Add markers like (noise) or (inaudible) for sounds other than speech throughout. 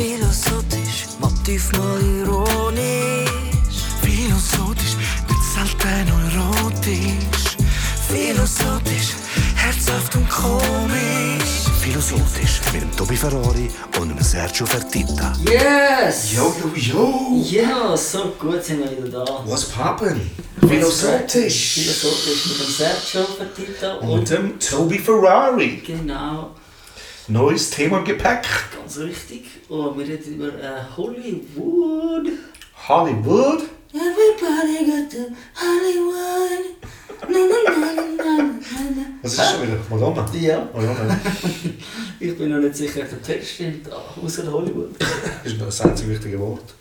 Philosophisch, Motiv mal ironisch. Philosophisch, nicht selten erotisch. Philosophisch, herzhaft und komisch. Philosophisch mit dem Tobi Ferrari und dem Sergio Fertitta. Yes! Yo, yo, yo! Ja, so gut sind wir wieder da. Was poppen? Philosophisch! Philosophisch mit dem Sergio Fertitta Und und mit dem Toby Ferrari. genau, Neues Thema im Gepäck. ganz richtig. Und wir reden über äh, Hollywood. Hollywood. Everybody got to Hollywood. Na, na, na. Was ist schon wieder? Madonna? Ja, Madonna. (laughs) ich bin noch nicht sicher, ob der Text stimmt, außer Hollywood. Das (laughs) ist das einzige wichtige Wort.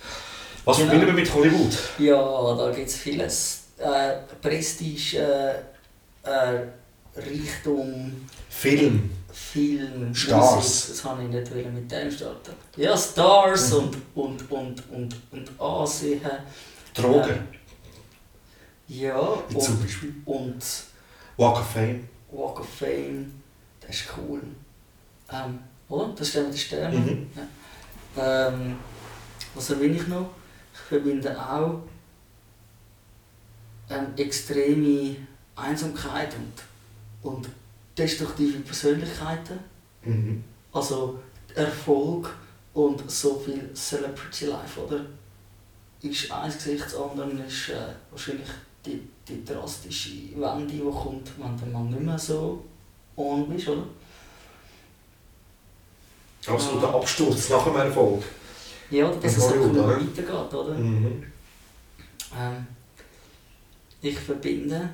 Was Genau. verbinden wir mit Hollywood? Ja, da gibt es vieles. Äh, Prestige, äh, äh, Reichtum, Film. Film, Stars. Musik. Das habe ich nicht mit dem starten. Ja, Stars Mhm. und, und, und, und, und Ansehen. Drogen. Ja, Wie zum und, Beispiel. und Walk of Fame. Walk of Fame, das ist cool. Ähm, oder? Das ist der mit den Sternen. Mhm. Ja. Ähm, was erwähne ich noch? Ich verbinde auch ähm, extreme Einsamkeit und, und destruktive Persönlichkeiten. Mhm. Also Erfolg und so viel Celebrity Life, oder? Ist ein Gesicht, das andere ist äh, wahrscheinlich die, die drastische Wende, die kommt, wenn du mal nicht mehr so on bist, oder? Absoluter Absturz nach dem Erfolg. Ja, oder dass es Hollywood, mehr oder? weitergeht, oder? Mhm. Ähm, ich verbinde.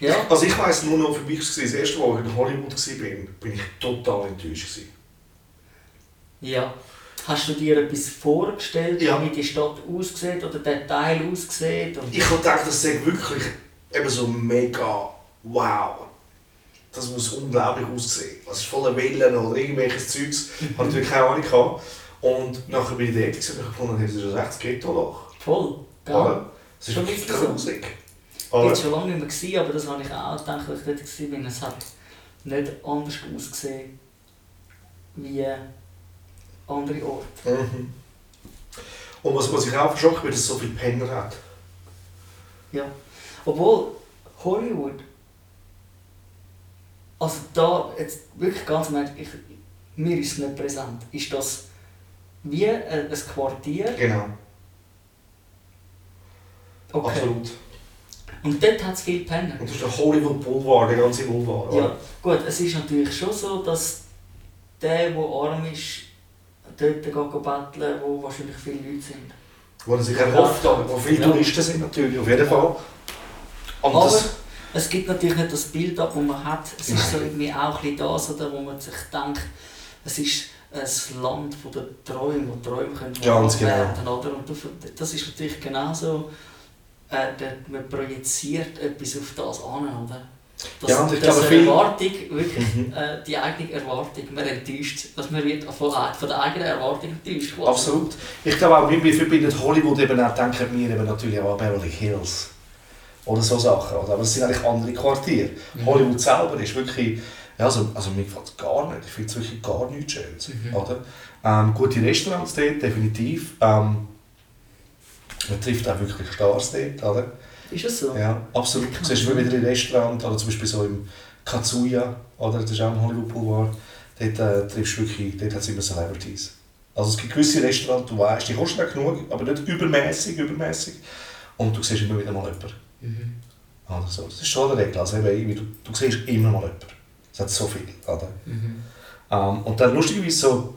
Ja, Also ich weiss nur noch, für mich war es das erste Mal, als ich in Hollywood war, bin ich total enttäuscht. Gewesen. ja. Hast du dir etwas vorgestellt, Ja. wie die Stadt aussieht oder der Teil aussieht? Ich habe gedacht, das sei wirklich eben so mega wow. Das muss unglaublich aussehen. Das ist voller Villen oder irgendwelches Zeugs. Ich habe natürlich keine Ahnung gehabt. Und nachher bin ich dort und ich gefunden, das ist ein rechtes Ghetto-Loch. Voll? Oder? Es ist Schon wirklich gruselig. Ich war schon lange nicht mehr, aber das habe ich auch gedacht, als ich dort war. Es hat nicht anders ausgesehen wie andere Orte. Mhm. Und was, was ich auch verschockt bin, dass es so viele Penner hat. Ja. Obwohl Hollywood, also da, jetzt wirklich ganz Ernst, ich, mir ist es nicht präsent, ist das wie ein, ein Quartier. Genau, Okay. absolut. Und dort hat es viele Penner. Und das ist der Hollywood Boulevard, der ganze Boulevard. Ja, gut, es ist natürlich schon so, dass der, der arm ist, dort geht betteln, wo wahrscheinlich viele Leute sind. Wo er sich erhofft, aber wo viele Ja. Touristen sind natürlich, auf jeden Fall. Und Aber es gibt natürlich nicht das Bild ab, das man hat. Es ist so irgendwie auch ein bisschen das, oder, wo man sich denkt, es ist ein Land von der Träume, wo Träume können Ganz genau. werden, oder? Und das ist natürlich genauso, äh, der- man projiziert etwas auf das an, oder? Das, Ja, und ich glaube, viel- Erwartung, wirklich, Mhm. äh, die eigene Erwartung, man enttäuscht, dass man wird von, von der eigenen Erwartung enttäuscht. quasi. absolut. Ich glaube auch, wir verbinden Hollywood eben auch, denken wir eben natürlich auch an Beverly Hills. Oder so Sachen. Oder? Aber es sind eigentlich andere Quartiere. Mhm. Hollywood selber ist wirklich, ja, also, also mir gefällt es gar nicht. Ich finde es wirklich gar nichts Schönes. Mhm. Oder? Ähm, gute Restaurants dort, definitiv. Ähm, man trifft auch wirklich Stars dort. Oder? Ist es so? Ja, absolut. Du siehst immer wieder in Restaurants, oder zum Beispiel so im Katsuya, oder? das ist auch im Hollywood Boulevard, dort äh, triffst du wirklich, dort hat es immer Celebrities. Also es gibt gewisse Restaurants, du weißt, die kosten auch genug, aber nicht übermäßig, übermäßig. Und du siehst immer wieder mal jemanden. Mhm. Oder so. Das ist schon eine Regel. Also eben, du, du siehst immer mal jemanden. Es hat so viel. Oder? Mhm. Ähm, und dann lustigerweise so.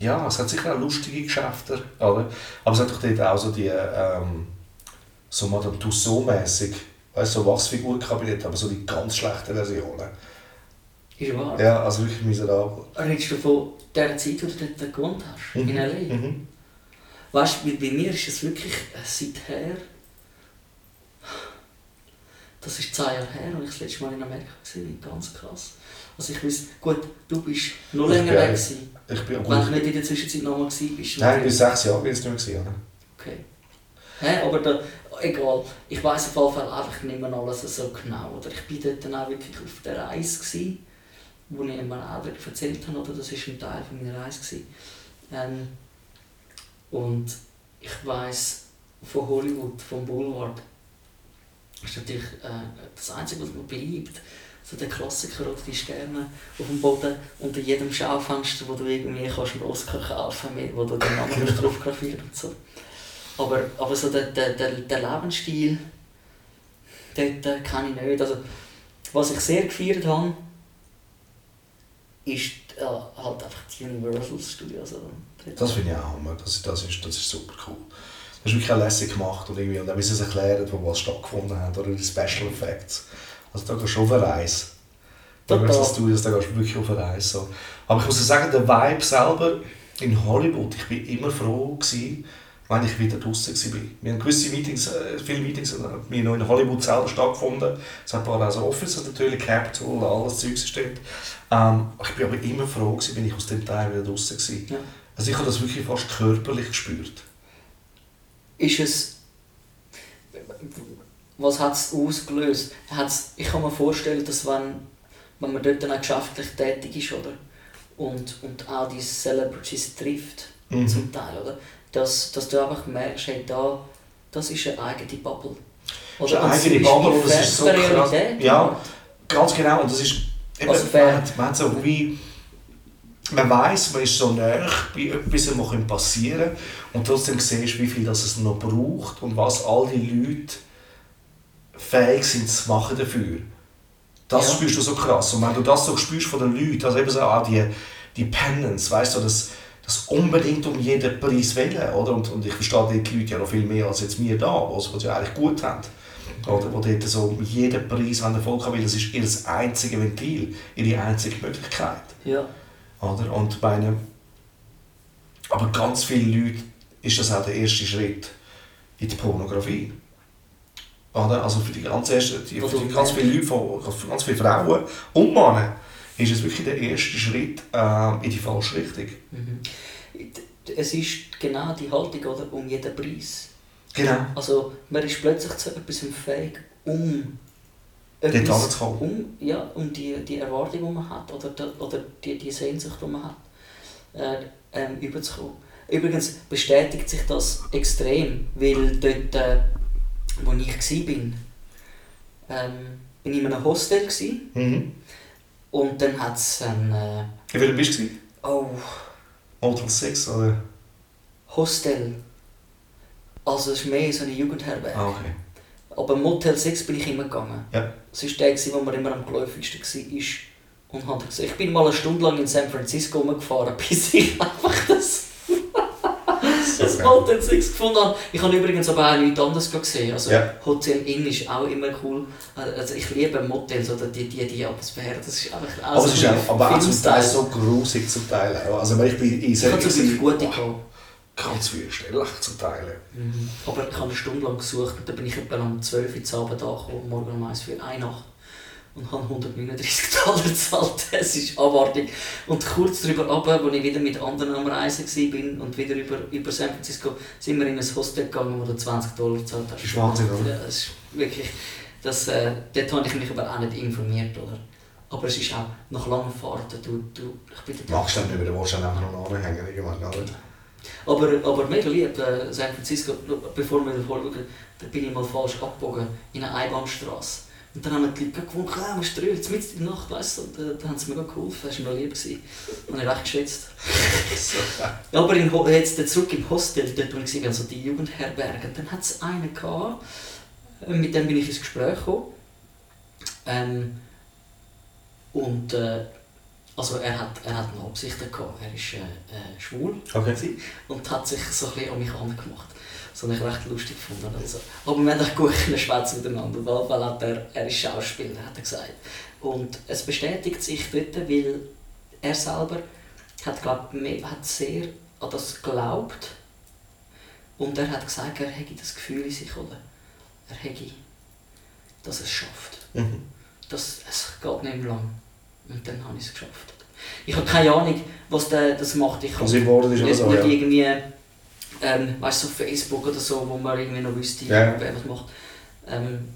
Ja, es hat sicher auch lustige Geschäfte, oder? aber es hat doch dort auch so die, ähm, so Madame Tussauds-mässig, weißt so Wachsfigurkabinett, aber so die ganz schlechten Versionen. Ist wahr. Ja, also wirklich miserabel. Redest du von der Zeit, wo du dort gewohnt hast? In L.A.? Mhm. Weißt du, bei, mir ist es wirklich äh, seither. Das ist zehn Jahre her, als ich das letzte Mal in Amerika war. Ganz krass. Also ich weiß, gut, du bist noch länger weg. Gewesen. Ich bin Wenn du nicht in der Zwischenzeit noch mal gewesen bist. Nein, ich bin sechs Jahre ich nicht mehr. Oder? Okay. Hä, aber da, egal. Ich weiß auf jeden Fall einfach nicht mehr alles so genau. Oder ich bin dort dann auch wirklich auf der Reise. Gewesen. wo ich einem Eltern erzählt habe, oder? das war ein Teil von meiner Reise. Gewesen. Ähm, und ich weiss von Hollywood, vom Boulevard, ist natürlich äh, das Einzige, was mir bleibt. So der Klassiker, den du gerne auf dem Boden unter jedem Schaufenster, wo du irgendwie kannst einen Oscar kaufen kannst, wo du den Namen genau. drauf grafiert und so. Aber, aber so der, der, der, der Lebensstil, dort äh, kenne ich nicht. Also, was ich sehr gefeiert habe, ist äh, halt einfach die Universal Studios. Also, das finde ich auch Hammer. Das, das, ist, das ist super cool. Das ist wirklich auch lässig gemacht und, irgendwie, und auch wie sie es erklären, wo was stattgefunden hat oder die Special Effects. Also da gehst du auf eine Reise. Da Universal Studios, da gehst du wirklich auf eine Reise. So. Aber ich muss sagen, der Vibe selber in Hollywood, ich war immer froh gewesen, wenn ich wieder draußen war. Wir haben gewisse Meetings, äh, viele Meetings haben noch in Hollywood selber stattgefunden. Es hat ein paar also Offices natürlich, Capitol, alles Zeugs dort. Ähm, ich war aber immer froh gewesen, wenn ich aus dem Teil wieder draußen war. Ja. Also ich habe das wirklich fast körperlich gespürt. Ist es... Was hat es ausgelöst? Hat's, ich kann mir vorstellen, dass wenn, wenn man dort dann auch geschäftlich tätig ist, oder? Und, und auch die Celebrities trifft, mhm. zum Teil, oder? dass, dass du einfach merkst, hey, da, das ist eine eigene Bubble. Oder eine eigene Bubble und das ist so krass. Ja, ganz genau. Und das ist, eben, also man, hat, man hat so wie, man weiß, man ist so näher bei etwas, was passieren kann und trotzdem siehst du, wie viel das es noch braucht und was all die Leute fähig sind zu machen dafür. Das ja. spürst du so krass. Und wenn du das so spürst von den Leuten, also eben so auch die, die Penance, weißt du, das, das unbedingt um jeden Preis wählen. Oder? Und, und ich verstehe die Leute ja noch viel mehr als jetzt wir da, was sie ja eigentlich gut haben. Oder wo dort so um jeden Preis der Volk will, das ist ihr einzige Ventil, ihre einzige Möglichkeit. Ja. Oder? Und bei einem, aber ganz viele Leute ist das auch der erste Schritt in die Pornografie. Oder? Also für die ganz, erste, die, für die ganz viele Leute, für ganz viele Frauen und Männer ist es wirklich der erste Schritt äh, in die falsche Richtung. Mhm. Es ist genau die Haltung oder, um jeden Preis. Genau. Also man ist plötzlich zu etwas fähig, um etwas, um, ja, um die, die Erwartung, die man hat, oder, oder die, die Sehnsucht, die man hat, äh, ähm, überzukommen. Übrigens bestätigt sich das extrem, weil dort, äh, wo ich war, ähm, bin ich in einem Hostel. Mhm. Und dann hat es ein... Äh, Wie viel bist du? Oh... Motel 6 oder? Hostel. Also es ist mehr so eine Jugendherberge. Ah, okay. Aber Motel 6 bin ich immer gegangen. Ja. Das war der, wo man immer am geläufigsten war. Und hat gesagt, ich bin mal eine Stunde lang in San Francisco rumgefahren, (laughs) bis ich einfach das das Motel 6 gefunden habe. Ich habe übrigens aber auch nichts anderes gesehen. Also ja. Hotel Inn ist auch immer cool. Also ich liebe Motels oder die, die, die Atmosphäre. Das ist einfach auch aber, es ist auch, aber auch zum Teil so grusig zum Teil. Also ich bin in sehr Ich gut gehabt. Ganz fürchterlich zum Teil. Mhm. Aber ich habe eine Stunde lang gesucht und dann bin ich etwa um 12 Uhr Abend angekommen, morgen um 1 für eine Nacht und habe 139 Dollar gezahlt. (laughs) Es ist abartig. Und kurz darüber ab, als ich wieder mit anderen am Reisen war und wieder über, über San Francisco, sind wir in ein Hostel gegangen, wo du 20 Dollar gezahlt hast. Das ist Wahnsinn, oder? Ja, das ist wirklich... Das, äh, dort habe ich mich aber auch nicht informiert, oder? Aber es ist auch nach langen Fahrten, du, du, ich bin Machst du dann du willst dann einfach noch anhängen, irgendwann, oder? Aber, aber mega lieb, äh, San Francisco, bevor wir davor schauen, da bin ich mal falsch abgebogen in eine Einbahnstraße. Und dann haben die Leute gewunken, ah, musst du drüber, mitten in der Nacht, weißt du, und äh, dann haben sie mir geholfen, das war mir lieb. Gewesen. Habe ich recht geschätzt. (laughs) ja, aber in, jetzt zurück im Hostel, dort wo ich war, also die Jugendherberge, dann hat es einen gehabt, äh, mit dem bin ich ins Gespräch gekommen. Ähm, und äh, also er hat, er hat eine Absichten gehabt, er ist äh, äh, schwul okay. und hat sich so ein bisschen an mich angemacht. Das habe ich recht lustig gefunden. Also. Aber wir haben auch gut schwätzen miteinander, weil, weil hat er, er ist Schauspieler, hat er gesagt. Und es bestätigt sich dort, weil er selber hat, glaub, hat sehr an das geglaubt und er hat gesagt, er hätte das Gefühl in sich, oder? Er hätte, dass es schafft. Mhm. Das, es geht nicht mehr lang. Und dann habe ich es geschafft. Ich habe keine Ahnung, was der, das macht. Ich also habe nicht, nicht irgendwie ähm, weißt du, so Facebook oder so, wo man irgendwie noch wüsste, ja. wer was macht. Ähm,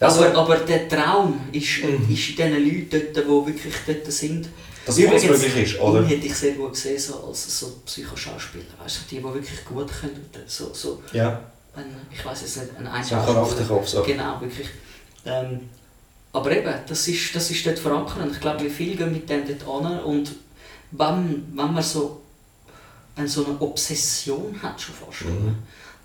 Also- aber, aber der Traum ist, Mhm. ist in diesen Leuten dort, die wirklich dort sind. Dass alles möglich ist, oder? ihn hätte ich sehr gut gesehen, so als so Psychoschauspieler. Weißt du, die, die wirklich gut können. So, so Ja, ein, ich weiß jetzt nicht, ein so ein Einschauspieler. Charakterkopf. So. Genau, wirklich. Ähm, aber eben, das ist, das ist dort verankert ich glaube, wie viele gehen mit dem dort an und wenn, wenn man so eine, so eine Obsession hat schon fast, Mhm.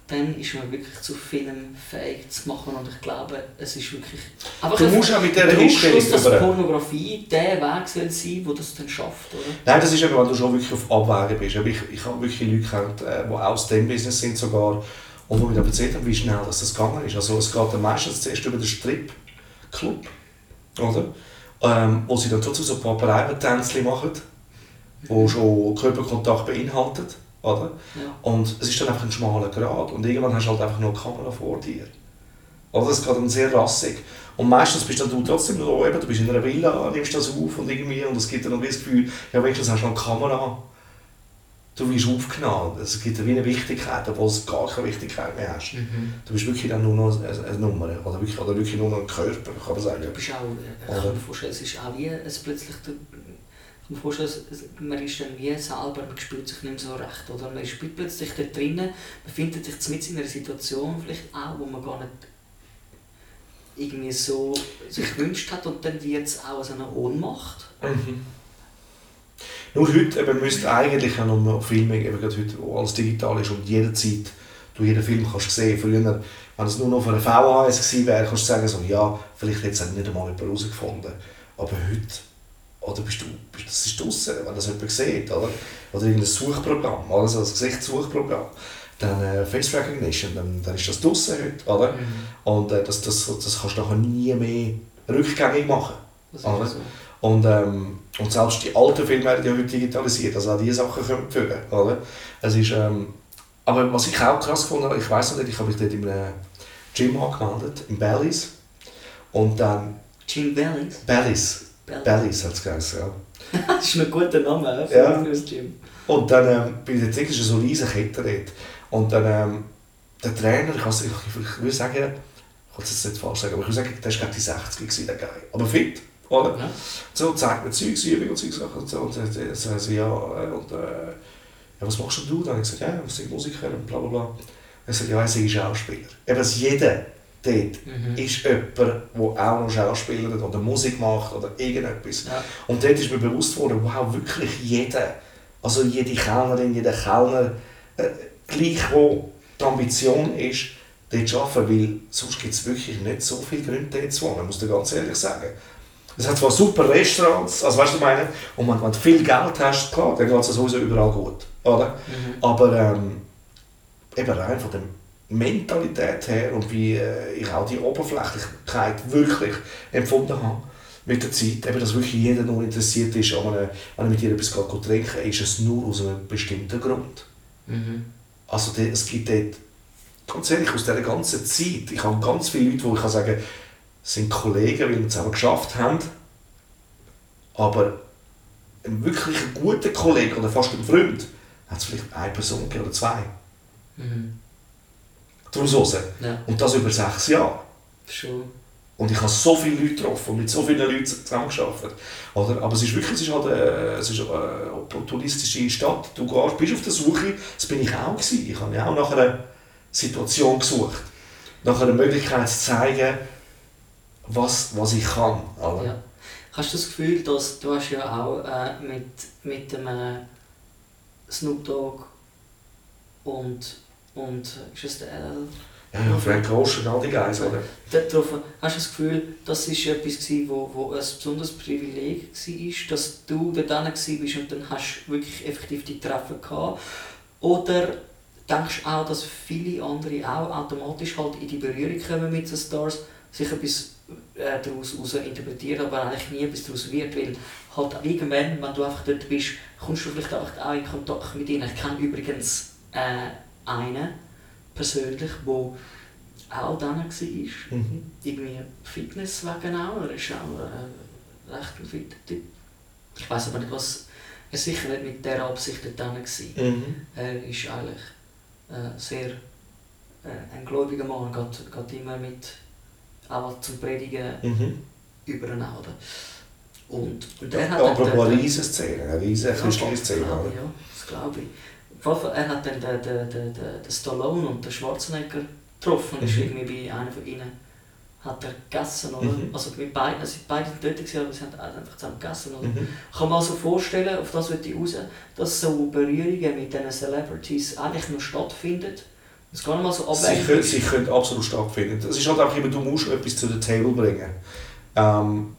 dann ist man wirklich zu Filmen fähig zu machen und ich glaube, es ist wirklich einfach Du musst auch mit dieser Einstellung dass über- Pornografie der Weg soll sein, wo das dann schafft, oder? Nein, das ist eben, wenn du schon wirklich auf Abwägen bist. Aber Ich, ich habe wirklich Leute kennt, äh, die aus dem Business sind sogar und die mir dann erzählt haben, wie schnell das, das gegangen ist. Also es geht dann meistens zuerst über den Strip-Club, oder? Ähm, wo sie dann trotzdem so Papareiben-Tänzchen machen, die schon Körperkontakt beinhaltet, oder? Ja. Und es ist dann einfach ein schmaler Grad und irgendwann hast du halt einfach nur eine Kamera vor dir. Oder es geht dann sehr rassig. Und meistens bist dann du trotzdem noch eben, du bist in einer Villa, nimmst das auf und irgendwie und es gibt dann noch das Gefühl, ja wenigstens hast du noch eine Kamera. Du wirst aufgenommen. Es gibt dann wie eine Wichtigkeit, obwohl es gar keine Wichtigkeit mehr hast. Mhm. Du bist wirklich dann nur noch eine, eine Nummer oder wirklich, oder wirklich nur noch ein Körper, kann man sagen. Du bist auch, äh, ich kann mir vorstellen, es ist auch wie es plötzlich, der- vorstellen, es- man ist dann wie selber, man spürt sich nicht mehr so recht, oder man ist plötzlich da drinnen, befindet sich mit in einer Situation vielleicht auch, wo man gar nicht irgendwie so sich gewünscht hat und dann wird es auch so eine Ohnmacht. Mhm. Nur heute eben müsste eigentlich auch noch Filme, eben gerade heute, wo alles digital ist und jederzeit du jeden Film kannst sehen. Früher, wenn es nur noch von einer VHS gewesen wäre, kannst du sagen, so, ja, vielleicht hätte es nicht einmal jemand herausgefunden. Aber heute, oder bist du, bist, das ist draussen, wenn das jemand sieht, oder? Oder irgendein Suchprogramm, also das Gesichtssuchprogramm. Dann äh, Face Recognition, dann, dann ist das draussen heute, oder? Und äh, das, das, das kannst du nachher nie mehr rückgängig machen. Aber- so. Und, ähm, und selbst die alten Filme werden ja heute digitalisiert, also auch diese Sachen kommen führen, oder? Es ist, ähm, aber was ich auch krass gefunden habe, ich weiß noch nicht, ich habe mich dort in einem Gym angemeldet, in Bellis. Und dann, Jim Bellis. Bellis, Bellis hat es geheißen, ja. (laughs) Das ist ein guter Name für, Ja. für das Gym. Und dann ähm, bin ich dort, das ist so eine riesige Kette dort. Und dann, ähm, der Trainer, ich, weiß- ich, würde sagen, ich kann es jetzt nicht falsch sagen, aber ich würde sagen, der war gerade die 60 gewesen, der Guy. Aber fit, oder? Ja. So, zeigt mir Zeugsübungen und Zeugsachen und so. Und dann äh, sagen sie, ja, und, äh, ja, was machst du? Dann habe ich gesagt, ja, ich bin Musiker und bla bla bla. Er sagt, ja, ich bin Schauspieler. Eben, dass jeder dort Mhm. ist jemand, der auch noch Schauspieler oder Musik macht oder irgendetwas. Ja. Und dort ist mir bewusst worden, wow, wirklich jeder, also jede Kellnerin, jeder Kellner, äh, gleich wo die Ambition ist, dort zu arbeiten, weil sonst gibt es wirklich nicht so viele Gründe, dort zu wohnen, muss ich ganz ehrlich sagen. Es hat zwar super Restaurants, also weißt du, meine, und wenn, wenn du viel Geld hast, klar, dann geht es sowieso überall gut, oder? Mhm. Aber ähm, eben rein von der Mentalität her und wie äh, ich auch die Oberflächlichkeit wirklich empfunden habe mit der Zeit, eben, dass wirklich jeder nur interessiert ist, an einem, wenn er mit dir etwas trinken ist es nur aus einem bestimmten Grund. Mhm. Also es gibt dort, ganz ehrlich, aus dieser ganzen Zeit, ich habe ganz viele Leute, wo ich kann sagen sind Kollegen, weil wir zusammen geschafft haben, aber ein wirklich guter Kollege oder fast ein Freund, hat es vielleicht eine Person oder zwei. Mhm. Daraus raus. Ja, Und das über sechs Jahre. schon. Und ich habe so viele Leute getroffen und mit so vielen Leuten zusammengearbeitet. Oder? Aber es ist wirklich es ist halt eine, es ist eine opportunistische Stadt. Du gehst, bist auf der Suche, das bin ich auch. Gewesen. Ich habe auch nach einer Situation gesucht. Nach einer Möglichkeit zu zeigen, was, was ich kann. Oder? Ja. Hast du das Gefühl, dass du hast ja auch äh, mit, mit dem äh, Snoop Dogg und, und ist es der? Ja, ja, Frank Ocean, all die Guys, oder? Dort drauf, hast du das Gefühl, das war etwas, gewesen, wo, wo ein besonderes Privileg war, dass du dort warst und dann hast du wirklich effektiv die Treffen gehabt? Oder denkst du auch, dass viele andere auch automatisch halt in die Berührung kommen mit den Stars, sich etwas äh, daraus heraus interpretieren, aber eigentlich nie etwas daraus wird, weil halt irgendwann, wenn du einfach dort bist, kommst du vielleicht auch auch in Kontakt mit ihnen. Ich kenne übrigens äh, einen persönlich, der auch dann war Mhm. irgendwie Fitness wegen auch. Er ist auch äh, recht ein fitter Typ. Ich weiß aber nicht, was er sicher nicht mit dieser Absicht war. Mhm. Er ist eigentlich äh, sehr äh, ein gläubiger Mann, geht, geht immer mit auch zum Predigen Mhm. übernehmen, oder? Und, und er hat apropos eine riesen Szene, eine riesen christliche Szene. Ja, das glaube ich. Er hat dann den, den, den, den, Stallone und den Schwarzenegger getroffen. Mhm. Ist Mhm. irgendwie bei einer von ihnen hat er gegessen, oder? Mhm. Also mit beiden, also beide gewesen, aber sie haben einfach zusammen gegessen, oder? Mhm. Ich kann mir also vorstellen, auf das würde ich raus, dass so Berührungen mit diesen Celebrities eigentlich nur stattfinden. Es nicht mal so Sie abweichen. können, sie können absolut stattfinden. Es ist halt einfach immer, du musst etwas zu der Table bringen. Ähm,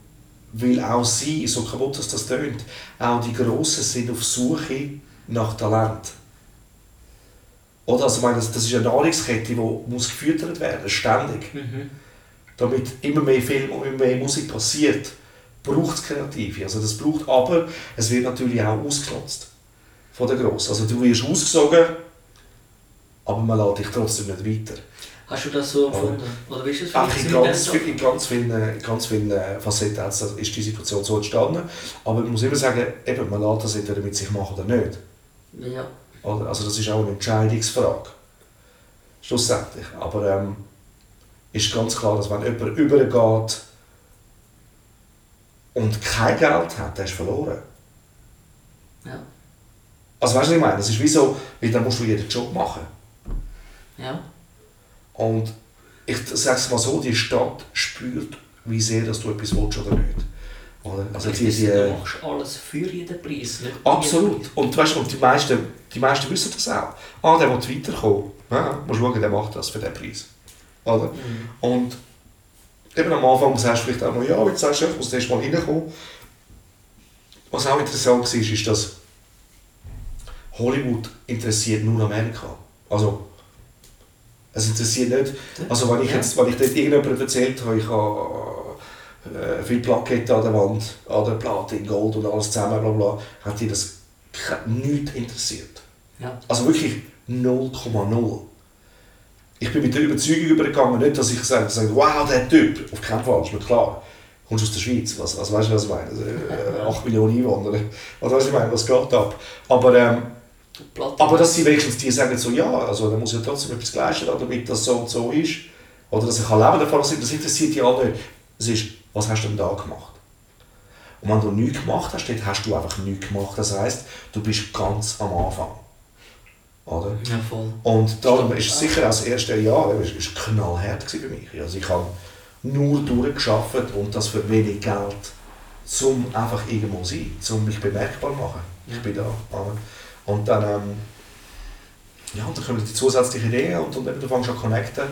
weil auch sie, so kaputt dass das tönt, auch die Grossen sind auf Suche nach Talent. Oder? Also, meine, das, das ist eine Nahrungskette, die muss gefüttert werden, ständig. Mhm. Damit immer mehr Film und immer mehr Musik passiert, braucht es Kreative. Also das braucht aber, es wird natürlich auch ausgenutzt von den Grossen. Also du wirst ausgesogen, aber man lässt dich trotzdem nicht weiter. Hast du das so empfunden? Oder wie ist das Ach, in, ganz, viel- in ganz vielen, ganz vielen äh, Facetten ist die Situation so entstanden. Aber man muss immer sagen, eben, man lässt das entweder mit sich machen oder nicht. Ja. Oder? Also das ist auch eine Entscheidungsfrage. Schlussendlich. Aber ähm, ist ganz klar, dass wenn jemand übergeht und kein Geld hat, der ist verloren. Ja. Also weißt du, was ich meine? Das ist wie so, weil dann musst du jeden Job machen. Ja. Und ich sage es mal so, die Stadt spürt, wie sehr dass du etwas willst oder nicht. Oder? Also die, die, du machst alles für jeden Preis. Absolut. Preis. Und, weißt, und die, meisten, die meisten wissen das auch. Ah, der will weiterkommen. Ja, musst schauen, der macht das für den Preis. Oder? Mhm. Und eben am Anfang sagst du vielleicht auch noch, ja, jetzt sagst du, ich muss erst mal reinkommen. Was auch interessant war, ist, dass Hollywood interessiert nur Amerika. Also, es interessiert nicht, also wenn ich jetzt, wenn ich dort irgendjemandem erzählt habe, ich habe äh, viele Plaketten an der Wand, oder Platin, Gold und alles zusammen, bla bla, hat die das nichts interessiert. Ja. Also wirklich 0,0. Ich bin mit der Überzeugung übergegangen, nicht, dass ich sage, sage wow, der Typ, auf keinen Fall, ist mir klar. Kommst aus der Schweiz, was, also weißt du, was ich meine? Also, äh, 8 Millionen Einwohner, also weißt du, was ich meine, was geht ab? Aber, ähm, aber dass sie wenigstens die sagen so, ja, also dann muss ja trotzdem etwas geleistet damit das so und so ist. Oder dass ich kann leben davon, das interessiert die alle nicht. Es ist, was hast du denn da gemacht? Und wenn du nichts gemacht hast, dann hast du einfach nichts gemacht. Das heisst, du bist ganz am Anfang. Oder? Ja, voll. Und darum ist es sicher auch das erste Jahr, es war knallhart für mich. Also ich habe nur durchgeschafft und das für wenig Geld, um einfach irgendwo zu sein, um mich bemerkbar zu machen. Ich bin da. Und dann, ähm, ja, dann kommen die zusätzlichen Ideen und, und eben, du fängst an zu connecten,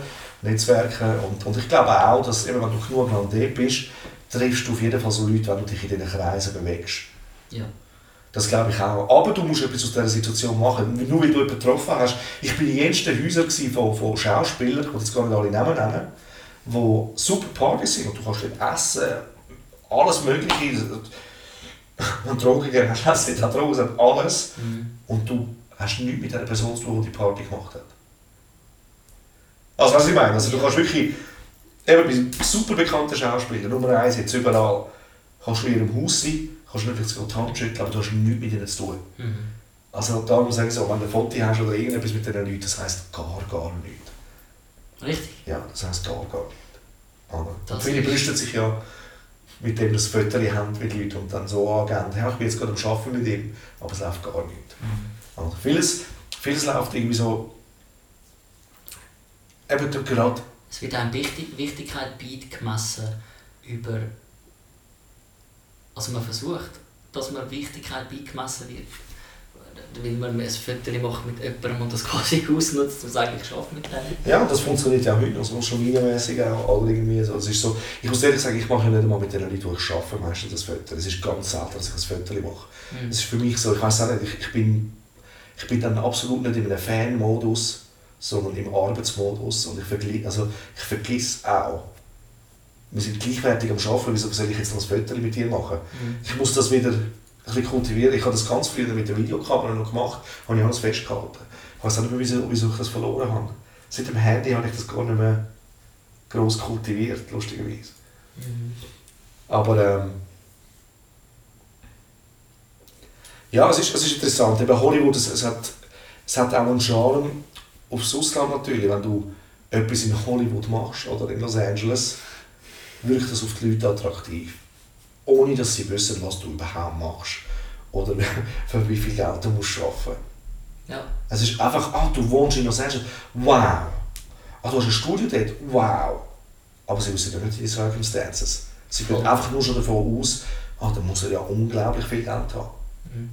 Netzwerken und, und ich glaube auch, dass eben, wenn du genug lang dort bist, triffst du auf jeden Fall so Leute, wenn du dich in diesen Kreisen bewegst. Ja. Das glaube ich auch. Aber du musst etwas aus dieser Situation machen. Nur weil du jemanden getroffen hast. Ich war in den ersten Häusern von, von Schauspielern, ich will jetzt gar nicht alle Namen nennen, wo super Partys sind und du kannst dort essen, alles mögliche. Wenn du Drogen gegeben hast, hast du Drogen, alles. Mhm. Und du hast nichts mit der Person zu tun, die die Party gemacht hat. Also was ich meine, also du kannst wirklich, eben bei super bekannten Schauspielern, Nummer eins jetzt überall, kannst du in ihrem Haus sein, kannst du nicht vielleicht die Hand schütteln, aber du hast nichts mit ihnen zu tun. Mhm. Also darum sage ich so, wenn du ein Foto hast oder irgendetwas mit diesen Leuten, das heisst gar, gar nichts. Richtig. Ja, das heisst gar, gar nichts. Und viele brüsten sich ja mit dem das Foto haben mit Leuten und dann so angeben, ja, ich bin jetzt gerade am Arbeiten mit ihm, aber es läuft gar nicht. Mhm. Oder vieles, vieles läuft irgendwie so, eben dort gerade, Es wird einem Wichtig Wichtigkeit beigemessen über. Also man versucht, dass man Wichtigkeit beigemessen wird. Weil man ein Foto macht mit jemandem und das (laughs) quasi ausnutzt und sagt, ich arbeite mit denen. ja, das funktioniert ja auch heute noch, so social media-mäßig auch, oder irgendwie so. Es ist so, ich muss ehrlich sagen, ich mache ja nicht einmal mit den Leuten, die ich arbeite, meistens das Foto. Es ist ganz selten, dass ich ein Foto mache. Mhm. Es ist für mich so, ich weiß auch nicht, ich, ich, bin, ich bin dann absolut nicht in einem Fan-Modus, sondern im Arbeitsmodus. Und ich, vergli also, ich vergiss auch, wir sind gleichwertig am Arbeiten, wieso soll ich jetzt noch ein Foto mit dir machen? Mhm. Ich muss das wieder ein bisschen kultivieren. Ich habe das ganz früher mit der Videokamera noch gemacht, habe ich alles festgehalten. Ich weiß auch nicht mehr, wieso, wieso ich das verloren habe. Seit dem Handy habe ich das gar nicht mehr gross kultiviert, lustigerweise. Mhm. Aber ähm, ja, es ist, es ist interessant. Eben Hollywood, es, es, hat, es hat auch einen Charme aufs Ausland natürlich, wenn du etwas in Hollywood machst oder in Los Angeles wirkt das auf die Leute attraktiv. Ohne dass sie wissen, was du überhaupt machst. Oder (laughs) für wie viel Geld du musst arbeiten Ja. Es ist einfach, ah, du wohnst in Los Angeles, wow. Ah, du hast ein Studio dort, wow. Aber sie wissen ja nicht die Circumstances. Sie gehen einfach nur schon davon aus, ah, dann muss er ja unglaublich viel Geld haben. Mhm.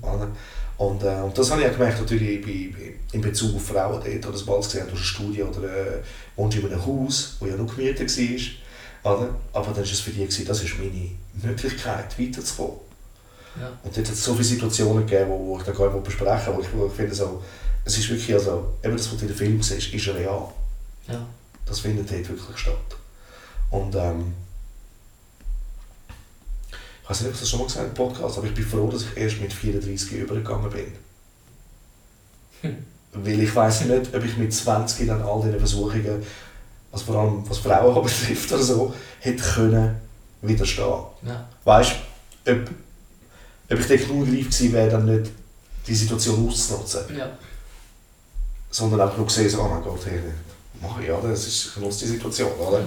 Und, äh, und das habe ich auch gemerkt, natürlich bei, in Bezug auf Frauen dort, oder sobald sie gesehen haben, du hast ein Studio oder äh, wohnst in einem Haus, das ja noch gemietet war. Oder? Aber dann war es für die, gewesen, das ist meine Möglichkeit, weiterzukommen. Ja. Und dort hat es so viele Situationen gegeben, wo, wo ich dann gar nicht besprechen wo ich, wo ich finde, so, es ist wirklich, also, eben das, was du in den Film siehst, ist real. Ja. Das findet dort wirklich statt. Und ähm, ich weiß nicht, ob ich das schon mal gesagt habe im Podcast, aber ich bin froh, dass ich erst mit 34 übergegangen bin. Hm. Weil ich weiß nicht, ob ich mit 20 dann all diese Versuchungen, also vor allem was Frauen (laughs) betrifft oder so, hätte können widerstehen. Ja. Weißt du, ob, ob ich reif gewesen wäre, dann nicht die Situation auszunutzen, Ja. sondern auch genug gesehen, so, oh mein Gott, hey, mache ich, oder? Das ist, nutze die Situation, oder? Du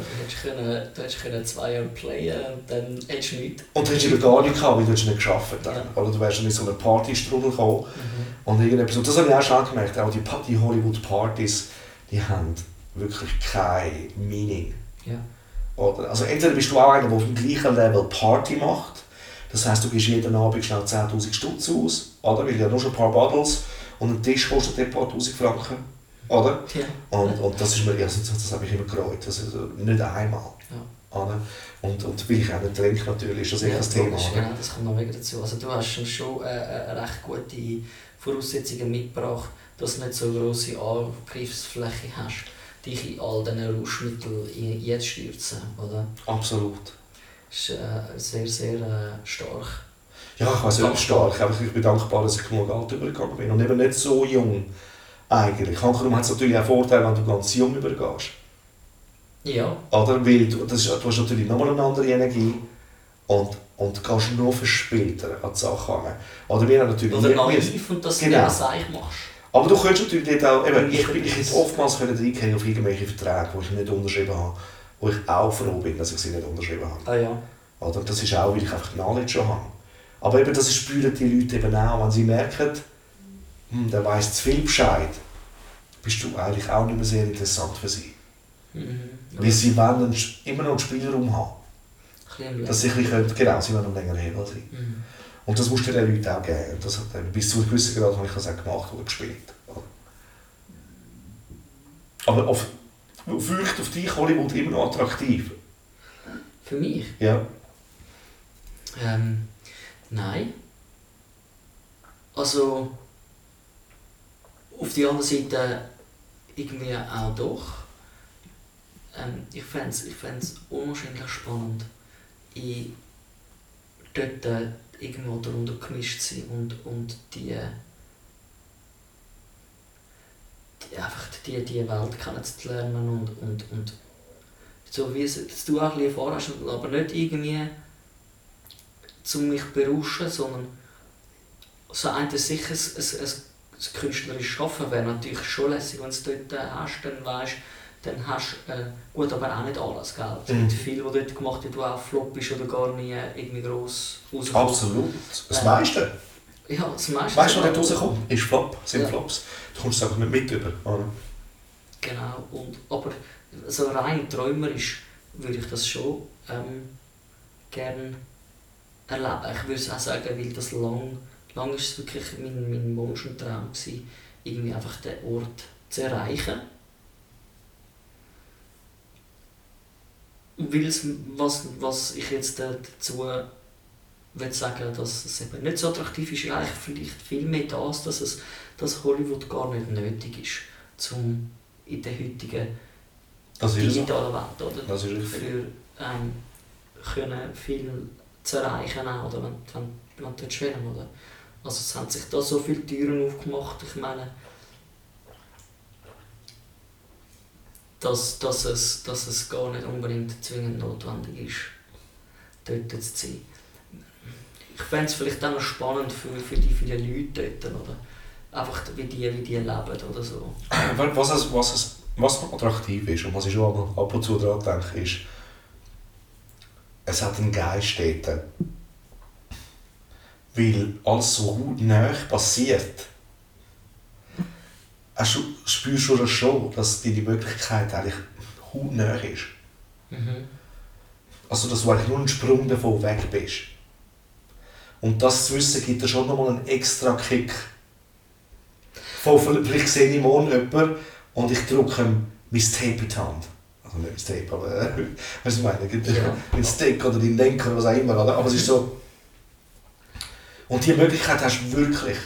hättest, können, zwei Jahre playen und dann hättest du nichts. Und du hättest eben gar nicht gehabt, weil du nicht geschafft dann. Ja. Oder du wärst dann in so eine Partystrudel gekommen Mhm. und irgendetwas. Und das habe ich auch schon gemerkt, auch die, die Hollywood-Partys, die haben wirklich kein Meaning. Ja. Oder? Also entweder bist du auch einer, der auf dem gleichen Level Party macht, das heisst, du gibst jeden Abend schnell 10'000 Stutz aus, oder? weil ja nur schon ein paar Bottles und ein Tisch kostet ein paar Tausend Franken. Oder? Ja. Und, und das ist mir, ja, das, habe ich immer gereut, ist, äh, nicht einmal. Ja. Oder? Und, und weil ich auch nicht trinke natürlich, ist das Ja, das Thema. oder? genau, das kommt noch mega dazu. Also du hast schon, äh, äh, recht gute Voraussetzungen mitgebracht, dass du nicht so grosse Angriffsfläche hast, dich in all diesen Rauschmitteln jetzt stürzen. Oder? Absolut. Das ist äh, sehr, sehr äh, stark. Ja, ich weiß nicht stark, ich bin dankbar, dass ich genug Alter übergegangen bin. Und eben nicht so jung eigentlich. Hankerum hat es natürlich auch Vorteil, wenn du ganz jung übergehst. Ja, Oder? Weil du, das ist, du hast natürlich nochmal eine andere Energie und, und kannst noch verspielter an die Sache kommen. Oder wir haben natürlich... oder naiv und dass du Genau. genau. Seich machst. Aber du könntest natürlich dort auch, eben, ich, bin- das- hätte oftmals können reingehen auf irgendwelche Verträge, die ich nicht unterschrieben habe, wo ich auch froh bin, dass ich sie nicht unterschrieben habe. Ah ja. Oder? Das ist auch, weil ich einfach Knowledge schon habe. Aber eben, das spüren die Leute eben auch, wenn sie merken, hm, der weiss zu viel Bescheid, bist du eigentlich auch nicht mehr sehr interessant für sie. Mhm. Weil sie wollen immer noch einen Spielraum haben. Dass sie ein bisschen, genau, sie wollen noch länger Hebel sein. Mhm. Und das musst du den Leuten auch geben. Und das hat, bis zu einem gewissen Grad habe ich das auch gemacht oder gespielt. Aber auf, wirkt auf dich Hollywood immer noch attraktiv? Für mich? Ja. Ähm, nein. Also, auf die andere Seite irgendwie auch doch. Ähm, ich fände es ich unwahrscheinlich spannend, in dort äh, irgendwo darunter gemischt zu sein und, und die, die, einfach die, die Welt kennenzulernen und, und, und so wie es du auch ein bisschen erfahren hast, aber nicht irgendwie zum mich berauschen, sondern so ein sicher ein, ein, ein, ein künstlerisches Schaffen wäre natürlich schon lässig, wenn du es dort äh, hast, dann weißt dann hast du, äh, gut, aber auch nicht alles, gell? Es Mhm. gibt viel, was dort gemacht wird, wo auch flop ist oder gar nie irgendwie gross rauskommt. Absolut. Das Ja. meiste. Ja, das meiste. Weißt du, was dort rauskommt? Ist Flop, sind Ja. Flops. Du kommst es einfach nicht mit über. oder? Genau, und, aber so rein träumerisch würde ich das schon ähm, gerne erleben. Ich würde es auch sagen, weil das lang, lang ist es wirklich mein, mein Wunsch und Traum gewesen, irgendwie einfach den Ort zu erreichen. Weil es, was, was ich jetzt dazu will sagen, dass es eben nicht so attraktiv ist, eigentlich vielleicht viel mehr das, dass, es, dass Hollywood gar nicht nötig ist, um in der heutigen Das digitalen Welt, oder? Das ist. Für ähm, können viel zu erreichen, oder? Wenn, wenn, wenn du schweren, oder? Also es haben sich da so viele Türen aufgemacht, ich meine, dass, dass, es, dass es gar nicht unbedingt zwingend notwendig ist, dort zu sein. Ich fände es vielleicht auch noch spannend für, für die vielen Leute dort, oder? Einfach wie die, wie die leben oder so. Was, es, was, es, was attraktiv ist und was ich schon ab und zu daran denke, ist, es hat einen Geist dort. Weil alles so hautnah passiert. Hast du, spürst du das schon, dass dir die Möglichkeit eigentlich hautnah ist? Mhm. Also, dass du eigentlich nur einen Sprung davon weg bist. Und das zu wissen, gibt dir schon nochmal einen extra Kick. Von, vielleicht sehe ich morgen jemanden und ich drücke ihm mein Tape in die Hand. Also nicht mein Tape, aber äh, (laughs) was ich meine, Ja. mein Stick oder dein Lenker oder was auch immer. Aber es ist so... Und diese Möglichkeit hast du wirklich.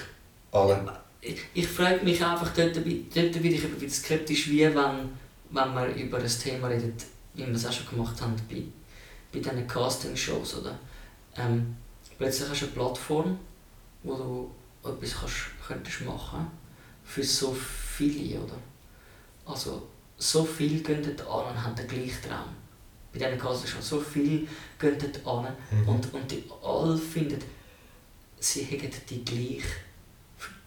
Alle. Ich, ich frage mich einfach, dort, bin- dort bin ich ein bisschen skeptisch, wie wenn, wenn man über ein Thema redet, wie wir es auch schon gemacht haben bei, bei diesen Casting-Shows. Oder? Ähm, plötzlich hast du eine Plattform, wo du etwas kannst, könntest machen für so viele. Oder? Also, so viele gehen dort an und haben den gleichen Traum. Bei diesen Casting-Shows, so viele gehen dort an Mhm. und, und die alle finden, sie hätten die gleiche,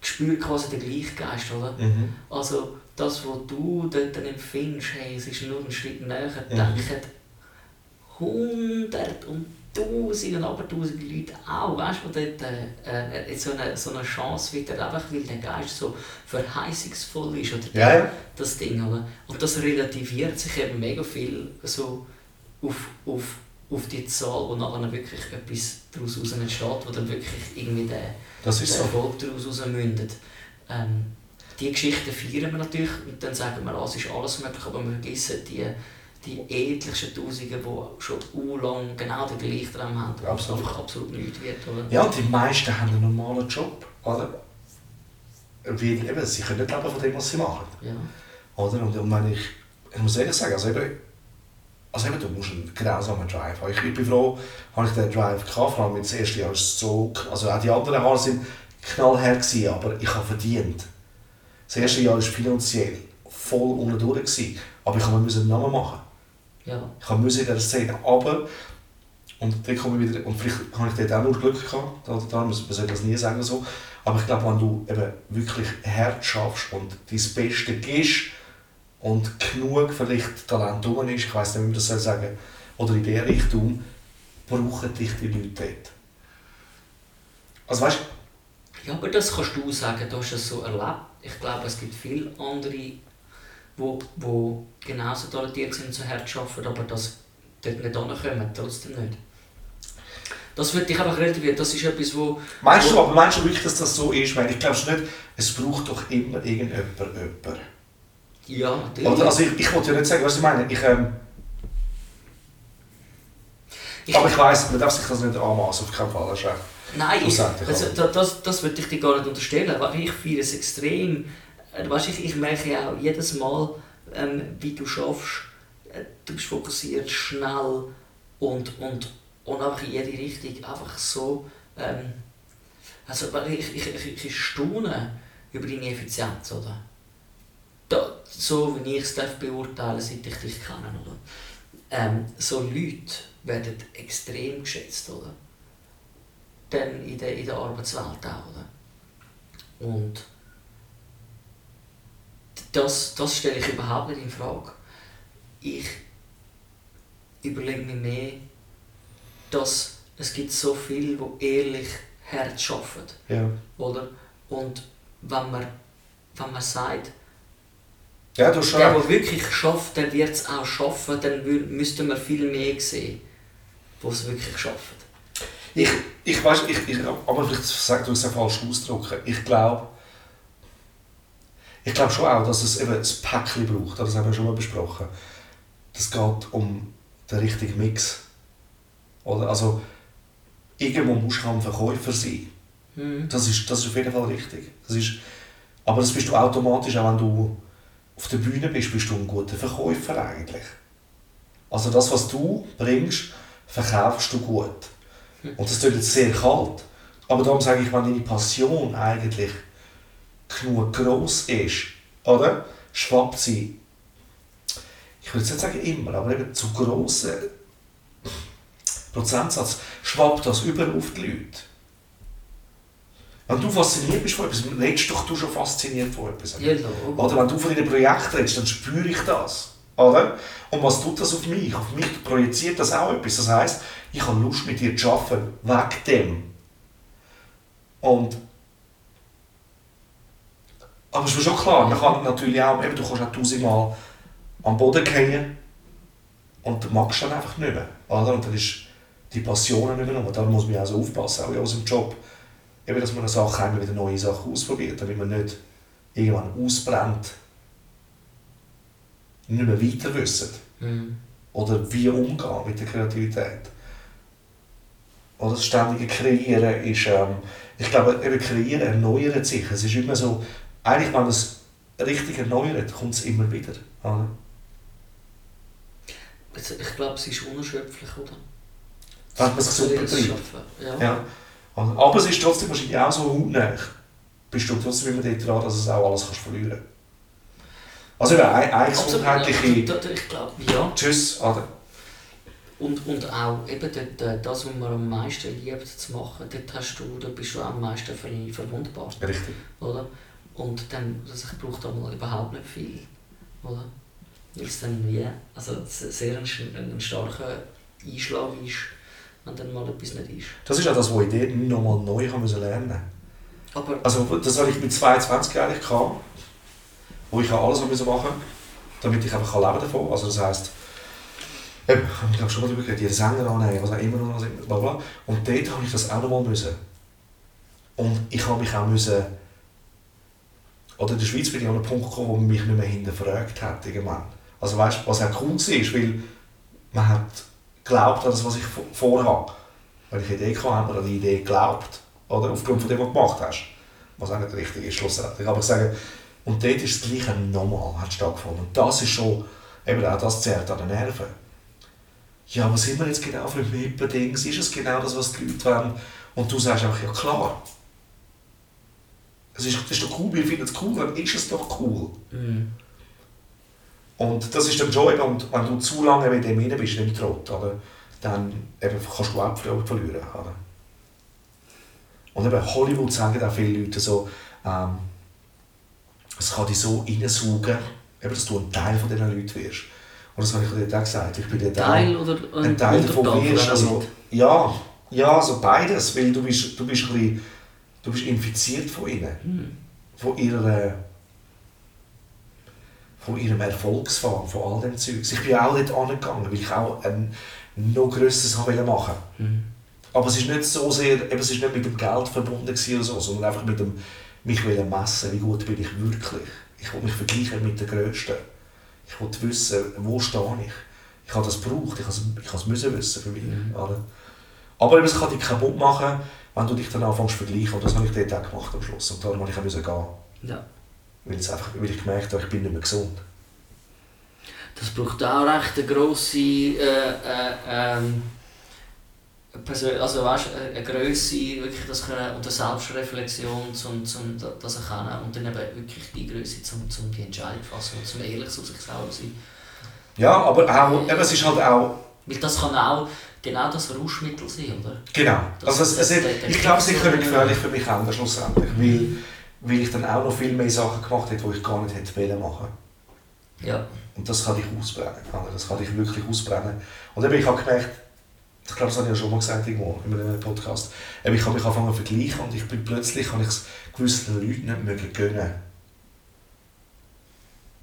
spüren quasi den gleichen Geist, oder? Mhm. Also das, was du dort empfindest, hey, es ist nur ein Schritt näher, Mhm. denken hundert und tausend und abertausend Leute auch, weißt du, dort äh, äh, so, eine, so eine Chance wieder, einfach weil der Geist so verheißungsvoll ist, oder Ja, ja. das Ding, oder? Und das relativiert sich eben mega viel so auf, auf, auf die Zahl, wo nachher wirklich etwas daraus raus entsteht, wo dann wirklich irgendwie der, Das ist der so. Erfolg daraus raus mündet. Ähm, die Geschichten feiern wir natürlich und dann sagen wir, es ist alles möglich, aber wir vergessen die, die etlichen Tausende, die schon lang genau den gleichen Traum haben, wo Absolut. einfach absolut nichts wird. Oder? Ja, die meisten haben einen normalen Job. Oder? Weil eben, sie können nicht leben von dem, was sie machen. Ja. Oder? Und, und wenn ich, ich muss ehrlich sagen, also eben, also eben, du musst einen grausamen Drive haben. Ich, bin froh, habe ich den Drive gehabt, vor allem das erste Jahr ist so, also auch die anderen Jahre sind knallhart gewesen, aber ich habe verdient. Das erste Jahr war finanziell voll unten durch, gewesen, aber ich musste einen Namen machen. Ja. Ich musste in dieser Szene aber und dann komme ich wieder, und vielleicht habe ich dort auch nur Glück gehabt, da, da, man soll das nie sagen so, aber ich glaube, wenn du eben wirklich hart schaffst und dein Beste gibst und genug vielleicht Talent drum ist, ich weiss nicht, wie man das soll sagen oder in dieser Richtung, brauchen dich die Leute dort. Also weißt Ja, aber das kannst du sagen, du hast es so erlebt. Ich glaube, es gibt viele andere, die wo, wo genauso talentiert sind so hart arbeiten, aber das dort nicht ankommen, trotzdem nicht. Das würde ich einfach relativieren. Das ist etwas, wo... Meinst du, wo, aber meinst du wirklich, dass das so ist? Weil ich glaube nicht, es braucht doch immer irgendjemand jemanden. Ja. Oder, also ich, ich wollte ja nicht sagen, was ich meine. Ich, ähm, Ich- aber ich weiss, man darf sich das nicht anmaßen, auf keinen Fall. Das Nein, ich, also, das, das würde ich dir gar nicht unterstellen, ich feiere es extrem. Äh, Weißt, ich, ich merke ja auch jedes Mal, ähm, wie du schaffst, äh, du bist fokussiert, schnell und, und, und einfach in jede Richtung einfach so. Ähm, also ich, ich, ich, ich staune über deine Effizienz, oder? Da, so wie ich es darf beurteilen seit ich dich kenne, oder? Ähm, so Leute werden extrem geschätzt, oder? dann in der, in der Arbeitswelt auch. Oder? Und das, das stelle ich überhaupt nicht in Frage. Ich überlege mir mehr, dass es gibt so viele, die ehrlich hart arbeiten. Ja. Oder? Und wenn man, wenn man sagt, ja, du schon der, der wirklich schafft, der wird es auch schaffen, dann müssten wir viel mehr sehen, die es wirklich schaffen. Ich, ich weiß, ich, ich, aber vielleicht sag du es ja falsch ausdrücken. Ich glaube, ich glaube schon auch, dass es eben ein Päckchen braucht. Das haben wir schon mal besprochen. Das geht um den richtigen Mix. Oder? Also, irgendwo musst du ein Verkäufer sein. Mhm. Das ist, das ist auf jeden Fall richtig. Das ist, aber das bist du automatisch, auch wenn du auf der Bühne bist, bist du ein guter Verkäufer eigentlich. Also das, was du bringst, verkaufst du gut. Und das klingt jetzt sehr kalt. Aber darum sage ich, wenn deine Passion eigentlich genug gross ist, oder? Schwappt sie, ich würde nicht sagen immer, aber eben zu grossen Prozentsatz, schwappt das über auf die Leute. Wenn du fasziniert bist von etwas, redest doch du schon fasziniert von etwas. Logo. Oder wenn du von deinem Projekt redest, dann spüre ich das. Oder? Und was tut das auf mich? Auf mich projiziert das auch etwas. Das heisst, ich habe Lust mit dir zu arbeiten, wegen dem. Und aber es ist mir schon klar, man kann natürlich auch, eben, du kannst auch tausendmal am Boden gehen und du magst dann einfach nicht mehr. Oder? Und dann ist die Passion nicht mehr Da muss man auch so aufpassen, auch in unserem Job. Eben, dass man Sachen immer wieder neue Sachen ausprobiert, damit man nicht irgendwann ausbrennt, nicht mehr weiter wissen. Mhm. Oder wie umgehen mit der Kreativität. Oder das ständige Kreieren ist, ähm, ich glaube, eben Kreieren erneuert sich. Es ist immer so, eigentlich wenn man es richtig erneuert, kommt es immer wieder. Oder? Also ich glaube, es ist unerschöpflich, oder? Wenn man es super Das treibt. Schaffen, Ja. Ja. Also, Aber es ist trotzdem wahrscheinlich auch so hautnah. Bist du trotzdem immer dort dran, dass du es auch alles kannst verlieren kannst. Also eben, eine, eine gesundheitliche da- Ich glaube, ja. Tschüss, oder? Und, und auch eben dort, äh, das, was man am meisten liebt zu machen, dort hast du, da bist du am meisten ver- verwundbar, Richtig. oder? Und dann, also ich brauche da mal überhaupt nicht viel, oder? Weil es dann wie, also se- sehr ein, ein starker Einschlag ist, wenn dann mal etwas nicht ist. Das ist auch das, was ich dort nochmal neu haben müssen lernen Aber Also das hatte ich mit 22 eigentlich gehabt, wo ich alles machen musste, damit ich einfach leben davon kann. Also das heisst, eben, ich habe schon mal darüber geredet, jeden Sänger annehmen, was auch immer, was immer, bla bla. Und dort habe ich das auch nochmal müssen. Und ich habe mich auch müssen, oder in der Schweiz bin ich an einen Punkt gekommen, wo man mich nicht mehr hinterfragt hat irgendwann. Also weißt, was auch cool war, weil man hat geglaubt an das, was ich vor- vorhabe. Wenn ich eine Idee hatte, hat man an die Idee geglaubt. Oder aufgrund von dem, was du gemacht hast. Was auch nicht richtig ist, schlussendlich. Aber ich sage, und dort ist das Gleiche nochmal hat stattgefunden. Und das ist schon, eben auch das zerrt an den Nerven. Ja, was sind wir jetzt genau für ein Mippendings? Ist es genau das, was die Leute wollen? Und du sagst einfach, ja klar. Es ist, ist doch cool, wir finden es cool, dann ist es doch cool. Mhm. Und das ist dann schon eben, und wenn du zu lange mit dem rein bist, in dem Trott, oder, dann eben kannst du auch Freude verlieren. Oder? Und eben Hollywood sagen auch viele Leute so, ähm, es kann dich so reinsaugen, eben, dass du ein Teil von diesen Leuten wirst. Und das habe ich dort auch gesagt. Ich bin dort auch- Teil oder ein Teil davon wirst. Also, ja, ja, also beides, weil du bist, du bist, ein bisschen, du bist infiziert von ihnen, Mhm. von ihrer von ihrem Erfolgsfahrt, von all dem Zeugs. Ich bin auch dort angegangen, weil ich auch ein noch grösseres wollte machen. Mhm. Aber es ist nicht so sehr, eben, es ist nicht mit dem Geld verbunden oder so, sondern einfach mit dem mich wollen messen, wie gut bin ich wirklich. Ich will mich vergleichen mit den Größten. Ich will wissen, wo stehe ich. Ich habe das gebraucht, ich habe es, ich habe es wissen für mich. Mhm. Aber eben, es kann dich kaputt machen, wenn du dich dann anfängst zu vergleichen. Und das habe ich dort auch gemacht am Schluss. Und darum musste ich auch gehen. Ja. Weil, es einfach, weil ich gemerkt habe, ich bin nicht mehr gesund. Das braucht auch recht eine grosse äh, äh, ähm, Persön also weißt, eine- eine Grösse, wirklich das können, und eine Selbstreflexion, zum, zum das erkennen und dann eben wirklich die Größe, zum, zum die Entscheidung fassen und zum ehrlich zu sich selber sein. Ja, aber auch, eben, es ist halt auch, Weil das kann auch genau das Rauschmittel sein, oder? genau. Das- Also es, es, ich glaube, sie das- können gefährlich für mich enden, schlussendlich. Weil, weil ich dann auch noch viel mehr Sachen gemacht habe, die ich gar nicht hätte wollen machen Ja. Und das kann dich ausbrennen. Das kann dich wirklich ausbrennen. Und eben, ich habe gemerkt, ich glaube, das habe ich ja schon mal gesagt irgendwo in einem Podcast, ich habe mich angefangen zu vergleichen und ich bin plötzlich habe ich es gewissen Leuten nicht mehr gönnen,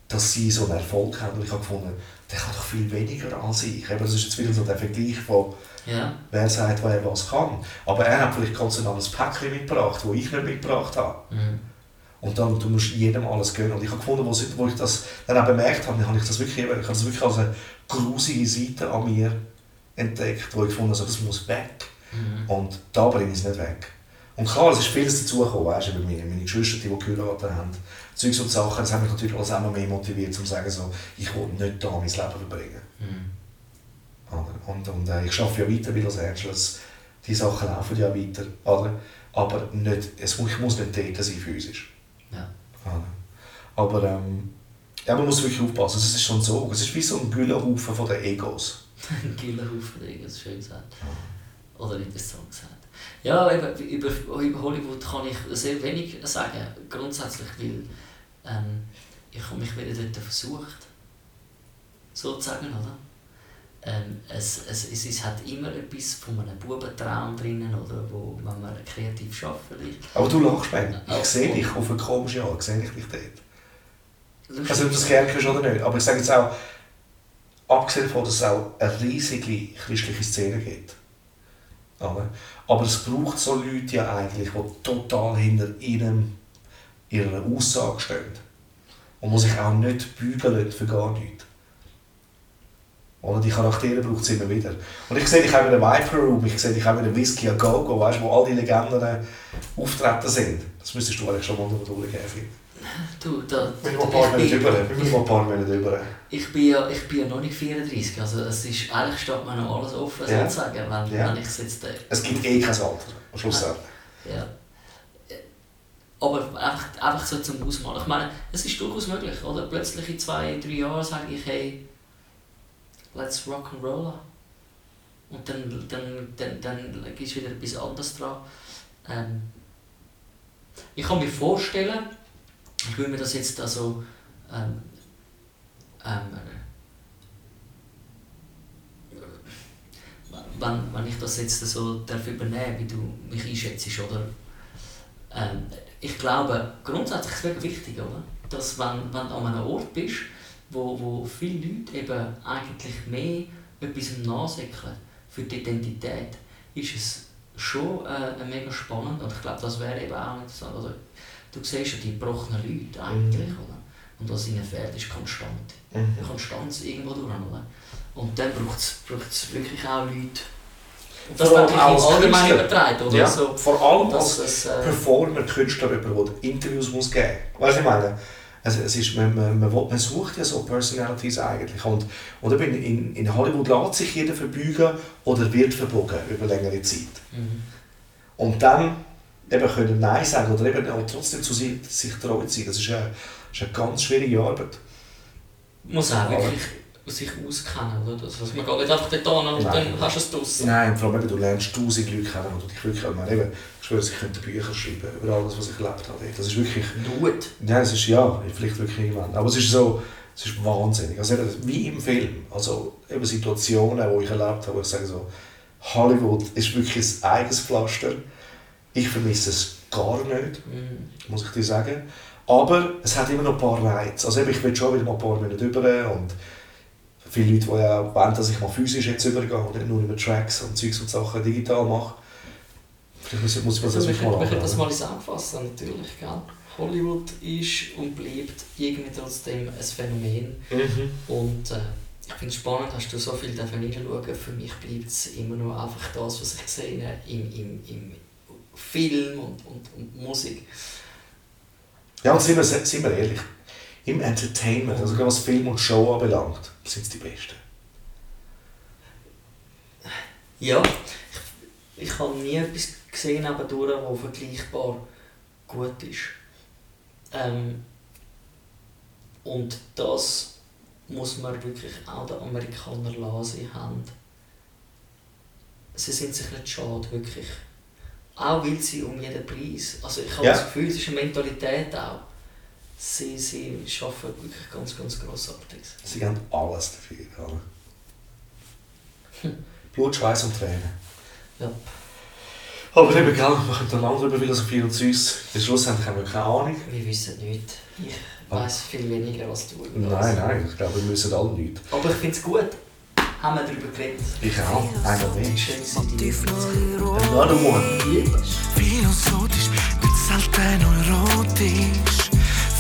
dass sie so einen Erfolg haben. Und ich habe gefunden, der kann doch viel weniger als ich. Eben, das ist jetzt wieder so der Vergleich von Ja. wer sagt, wer was kann. Aber er hat vielleicht ganz ein anderes Päckchen mitgebracht, das ich nicht mitgebracht habe. Mhm. Und dann du musst jedem alles gönnen. Und ich habe gefunden, wo, ich das dann auch bemerkt habe, habe ich das wirklich, ich habe das wirklich als eine grusige Seite an mir entdeckt, wo ich gefunden habe, das muss weg. Mhm. Und da bringe ich es nicht weg. Und klar, es ist vieles dazugekommen, weißt du, bei mir, meine Geschwister, die, die geheiratet haben, Zeugs und Sachen, das hat mich natürlich alles auch noch mehr motiviert, um zu sagen, so, ich will nicht da mein Leben verbringen. Mhm. Oder? Und, und äh, ich arbeite ja weiter bei Los Angeles, die Sachen laufen ja weiter, oder? aber nicht, es, ich muss nicht dort sein physisch. Ja. Oder? Aber ähm, ja, man muss wirklich aufpassen, es ist schon so, es ist wie so ein Güllenhaufen von den Egos. (laughs) Ein geiler Haufen, das ist schön gesagt. Oder interessant gesagt. Ja, eben, über, über Hollywood kann ich sehr wenig sagen, grundsätzlich, weil ähm, ich habe mich wieder dort versucht. sozusagen, oder? Ähm, es, es, es, es hat immer etwas von einem Bubentraum drinnen, oder, wo, wenn man kreativ arbeiten will. Aber du lachst, Ben. Ich Ja. sehe dich auf eine komische Art, sehe ich dich dort. Also ob du das gerne hörst oder nicht. Aber ich sage jetzt auch, abgesehen davon, dass es auch eine riesige christliche Szene gibt. Aber es braucht so Leute ja eigentlich, die total hinter ihrem, ihrer Aussage stehen. Und die sich auch nicht bügeln für gar nichts. Oder die Charaktere braucht es immer wieder. Und ich sehe dich auch in der Viper Room, ich sehe dich auch in der Whisky a Go Go, weißt, wo all die Legenden äh, auftreten sind. Das müsstest du eigentlich schon mal durchgehen, finde ich. Du, da, Wir müssen mal ein paar bin, über. Wir müssen mal ein paar Monate über. ich, bin ja, ich bin ja noch nicht 34, also es ist, eigentlich steht mir noch alles offen, Ja. sozusagen, wenn, Ja. wenn ich es jetzt... Äh, Es gibt eh kein Alter, am Schluss. Ja. Aber einfach, einfach so zum Ausmalen. Ich meine, es ist durchaus möglich, oder? Plötzlich in zwei, drei Jahren sage ich, hey, let's rock and roll. Und dann, dann, dann, dann ist wieder etwas anderes dran. Ähm, ich kann mir vorstellen, ich will mir das jetzt also ähm, ähm, wenn, wenn ich das jetzt so darf übernehmen wie du mich einschätzt, oder? Ähm, ich glaube, grundsätzlich ist es wichtig, oder? dass wenn, wenn du an einem Ort bist, wo, wo viele Leute eben eigentlich mehr etwas nachsäckeln für die Identität, ist es schon äh, mega spannend und ich glaube, das wäre eben auch interessant. Also, du siehst ja die gebrochenen Leute eigentlich, Mhm. oder? Und was ihnen fehlt, ist Konstante. Mhm. Konstanz irgendwo durch, oder? Und dann braucht es wirklich auch Leute. Und das Vor allem auch als allgemein übertragen, oder? Ja, So, vor allem dass als es, äh, Performer, Künstler, jemand, der Interviews muss geben muss. Weißt du, ich meine? Also, es ist, man, man, man, sucht ja so Personalities eigentlich. Und, und eben in, in Hollywood lässt sich jeder verbeugen oder wird verbogen über längere Zeit. mhm. Und dann eben können Nein sagen oder eben auch trotzdem zu sich, sich treu sein. Das ist eine, das ist eine ganz schwierige Arbeit. muss auch Aber- wirklich sich auskennen, oder? Das, dass man geht nicht einfach dort hin und Nein. dann hast du es draussen. Nein, vor allem du lernst tausend Leute kennen, die dich wirklich kennen. Eben, ich schwöre, sie könnten Bücher schreiben über alles, was ich erlebt habe. Das ist wirklich... Not. Ja, es ist ja, vielleicht wirklich irgendwann. Aber es ist so, es ist wahnsinnig. Also eben, wie im Film. Also eben Situationen, die ich erlebt habe, wo ich sage so, Hollywood ist wirklich ein eigenes Pflaster. Ich vermisse es gar nicht, Mhm. muss ich dir sagen. Aber es hat immer noch ein paar Reize. Also eben, ich will schon wieder mal ein paar Minuten über und viele Leute, die ja wollen, dass ich mal physisch jetzt übergehe und nicht nur über Tracks und Zeugs und Sachen digital mache. Vielleicht muss, muss ich mir das Also, wir wirklich mal wir können das mal zusammenfassen, natürlich. Gell? Hollywood ist und bleibt irgendwie trotzdem ein Phänomen. Mhm. Und äh, ich finde es spannend, hast du so viel davon hineinschauen. Für mich bleibt es immer noch einfach das, was ich sehe im, im, im Film und, und, und Musik. Ja, und sind wir, sind wir ehrlich, im Entertainment, also was Film und Show anbelangt, sind es die Besten. Ja, ich, ich habe nie etwas gesehen nebendurch, das vergleichbar gut ist. Ähm, und das muss man wirklich auch den Amerikanern lassen haben. Sie sind sich nicht schade, wirklich. Auch weil sie um jeden Preis. Also ich habe Ja. das Gefühl, es ist eine Mentalität auch. Sie, sie arbeiten wirklich ganz, ganz Grossartiges. Sie haben alles dafür. Oder? (laughs) Blut, Schweiß und Tränen. Ja. Aber eben, gell, wir können dann lange darüber philosophieren und Süß. Schlussendlich haben wir keine Ahnung. Wir wissen nicht. Ich Ah. weiß viel weniger als du. Nein, nein, ich glaube, wir müssen alle nichts. Aber ich finde es gut. Haben wir darüber geredet. Ich auch, einer die Another one. Philosophisch, nicht selten erotisch.